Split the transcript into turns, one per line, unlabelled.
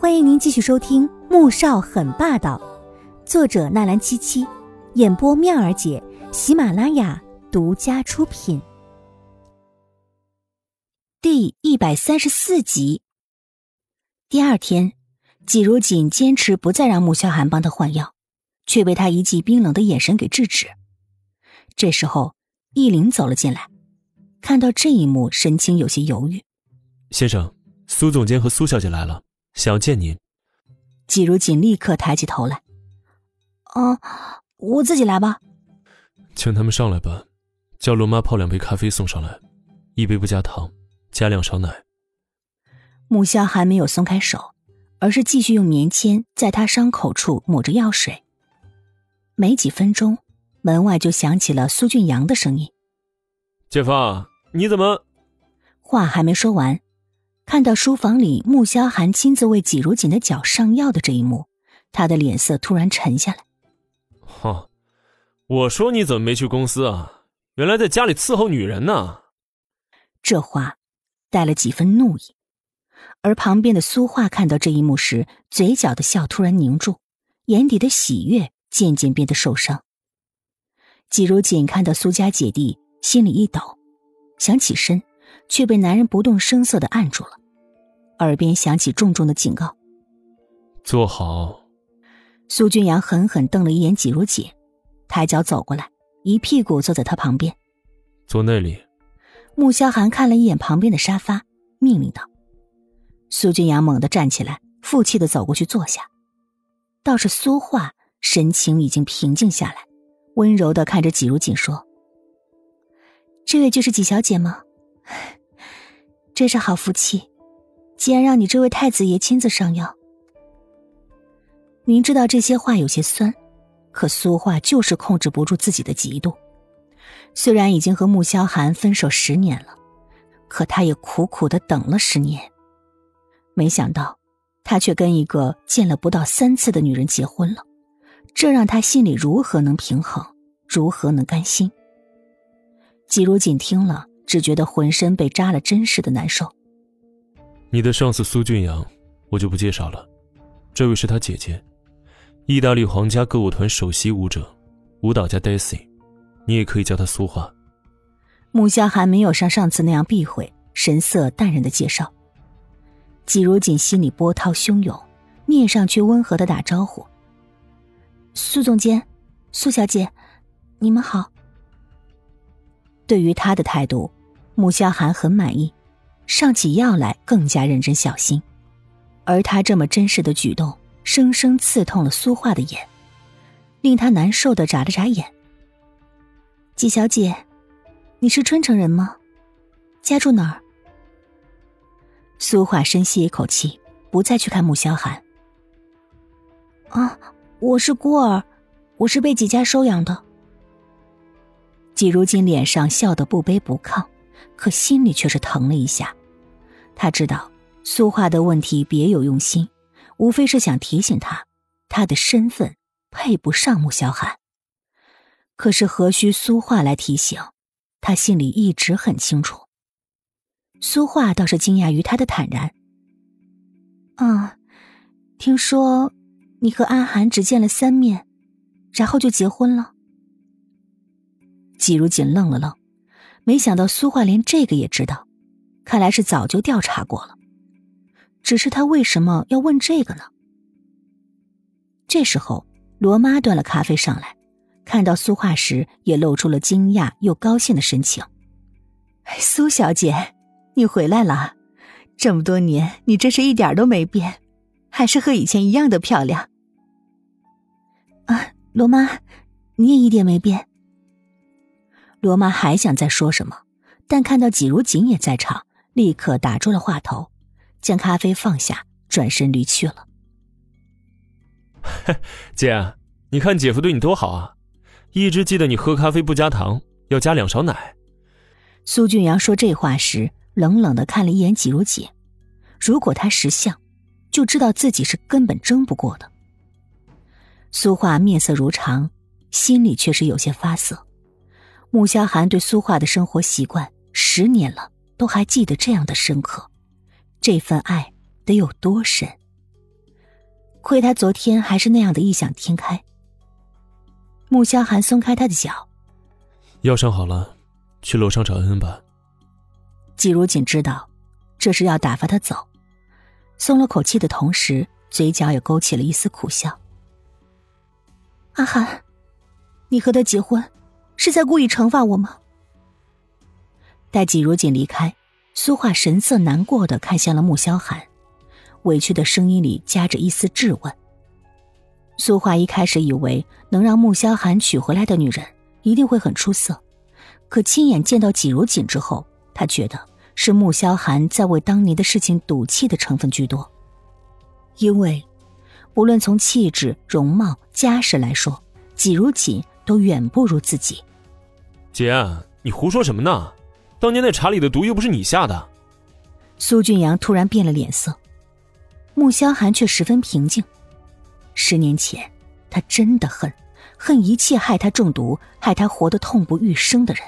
欢迎您继续收听《穆少很霸道》，作者纳兰七七，演播妙儿姐，喜马拉雅独家出品。第一百三十四集。第二天，季如锦坚持不再让穆萧寒帮他换药，却被他一记冰冷的眼神给制止。这时候，易林走了进来，看到这一幕，神情有些犹豫。
先生，苏总监和苏小姐来了。想要见您，
季如锦立刻抬起头来。啊，我自己来吧。
请他们上来吧，叫罗妈泡两杯咖啡送上来，一杯不加糖，加两勺奶。
木萧还没有松开手，而是继续用棉签在他伤口处抹着药水。没几分钟，门外就响起了苏俊阳的声音：“
姐夫，你怎么？”
话还没说完。看到书房里穆萧寒亲自为季如锦的脚上药的这一幕，他的脸色突然沉下来。
哈，我说你怎么没去公司啊？原来在家里伺候女人呢。
这话带了几分怒意，而旁边的苏画看到这一幕时，嘴角的笑突然凝住，眼底的喜悦渐渐变得受伤。季如锦看到苏家姐弟，心里一抖，想起身。却被男人不动声色的按住了，耳边响起重重的警告：“
坐好。”
苏俊阳狠狠瞪了一眼季如锦，抬脚走过来，一屁股坐在他旁边。
“坐那里。”
穆萧寒看了一眼旁边的沙发，命令道。苏俊阳猛地站起来，负气的走过去坐下。倒是苏画神情已经平静下来，温柔的看着季如锦说：“这位就是季小姐吗？”真是好福气，既然让你这位太子爷亲自上药。明知道这些话有些酸，可苏画就是控制不住自己的嫉妒。虽然已经和穆萧寒分手十年了，可他也苦苦的等了十年，没想到他却跟一个见了不到三次的女人结婚了，这让他心里如何能平衡，如何能甘心？季如锦听了。只觉得浑身被扎了针似的难受。
你的上司苏俊阳，我就不介绍了。这位是他姐姐，意大利皇家歌舞团首席舞者，舞蹈家 Daisy，你也可以叫她苏花。
穆萧寒没有像上次那样避讳，神色淡然的介绍。季如锦心里波涛汹涌，面上却温和的打招呼：“苏总监，苏小姐，你们好。”对于他的态度。穆萧寒很满意，上起药来更加认真小心，而他这么真实的举动，生生刺痛了苏画的眼，令他难受的眨了眨眼。季小姐，你是春城人吗？家住哪儿？苏画深吸一口气，不再去看穆萧寒。啊，我是孤儿，我是被季家收养的。季如今脸上笑得不卑不亢。可心里却是疼了一下，他知道苏画的问题别有用心，无非是想提醒他，他的身份配不上穆萧寒。可是何须苏画来提醒？他心里一直很清楚。苏画倒是惊讶于他的坦然。啊，听说你和安寒只见了三面，然后就结婚了。季如锦愣了愣。没想到苏画连这个也知道，看来是早就调查过了。只是他为什么要问这个呢？这时候，罗妈端了咖啡上来，看到苏画时也露出了惊讶又高兴的神情。苏小姐，你回来了，这么多年你真是一点都没变，还是和以前一样的漂亮。啊，罗妈，你也一点没变。罗妈还想再说什么，但看到季如锦也在场，立刻打住了话头，将咖啡放下，转身离去了。
姐，你看姐夫对你多好啊，一直记得你喝咖啡不加糖，要加两勺奶。
苏俊阳说这话时，冷冷的看了一眼季如锦，如果他识相，就知道自己是根本争不过的。苏画面色如常，心里却是有些发涩。穆萧寒对苏画的生活习惯十年了，都还记得这样的深刻，这份爱得有多深？亏他昨天还是那样的异想天开。穆萧寒松开他的脚，
药伤好了，去楼上找恩恩吧。
季如锦知道这是要打发他走，松了口气的同时，嘴角也勾起了一丝苦笑。阿寒，你和他结婚，是在故意惩罚我吗？待季如锦离开，苏画神色难过的看向了穆萧寒，委屈的声音里夹着一丝质问。苏画一开始以为能让穆萧寒娶回来的女人一定会很出色，可亲眼见到季如锦之后，他觉得是穆萧寒在为当年的事情赌气的成分居多。因为，无论从气质、容貌、家世来说，季如锦都远不如自己。
姐，你胡说什么呢？当年那茶里的毒又不是你下的。
苏俊阳突然变了脸色，穆萧寒却十分平静。十年前，他真的恨，恨一切害他中毒、害他活得痛不欲生的人。